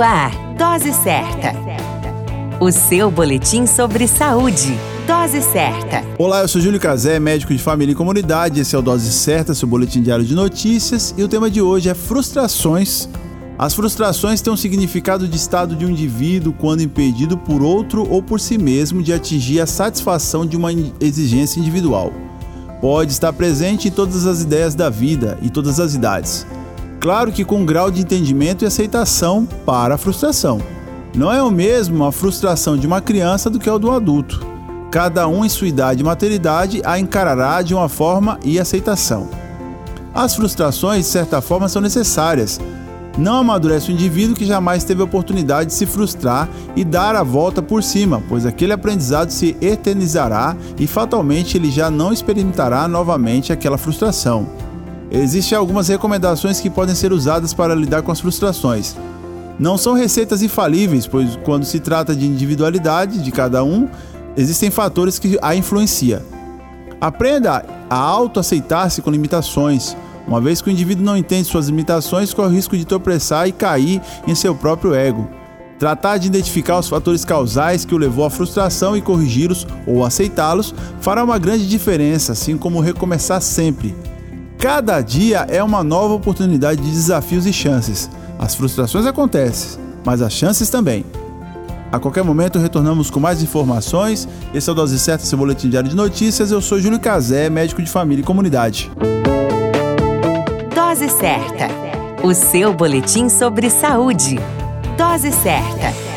Ar, Dose Certa. O seu boletim sobre saúde. Dose Certa. Olá, eu sou Júlio Cazé, médico de família e comunidade. Esse é o Dose Certa, seu boletim diário de notícias. E o tema de hoje é frustrações. As frustrações têm um significado de estado de um indivíduo quando impedido por outro ou por si mesmo de atingir a satisfação de uma exigência individual. Pode estar presente em todas as ideias da vida e todas as idades Claro que com um grau de entendimento e aceitação para a frustração. Não é o mesmo a frustração de uma criança do que o do adulto. Cada um em sua idade e maturidade a encarará de uma forma e aceitação. As frustrações, de certa forma, são necessárias. Não amadurece o indivíduo que jamais teve a oportunidade de se frustrar e dar a volta por cima, pois aquele aprendizado se eternizará e fatalmente ele já não experimentará novamente aquela frustração. Existem algumas recomendações que podem ser usadas para lidar com as frustrações. Não são receitas infalíveis, pois quando se trata de individualidade de cada um, existem fatores que a influenciam. Aprenda a autoaceitar-se com limitações. Uma vez que o indivíduo não entende suas limitações, corre o risco de tropeçar e cair em seu próprio ego. Tratar de identificar os fatores causais que o levou à frustração e corrigi-los ou aceitá-los fará uma grande diferença, assim como recomeçar sempre. Cada dia é uma nova oportunidade de desafios e chances. As frustrações acontecem, mas as chances também. A qualquer momento retornamos com mais informações. Esse é o Dose Certa, seu boletim diário de notícias. Eu sou Júlio Cazé, médico de família e comunidade. Dose Certa, o seu boletim sobre saúde. Dose Certa.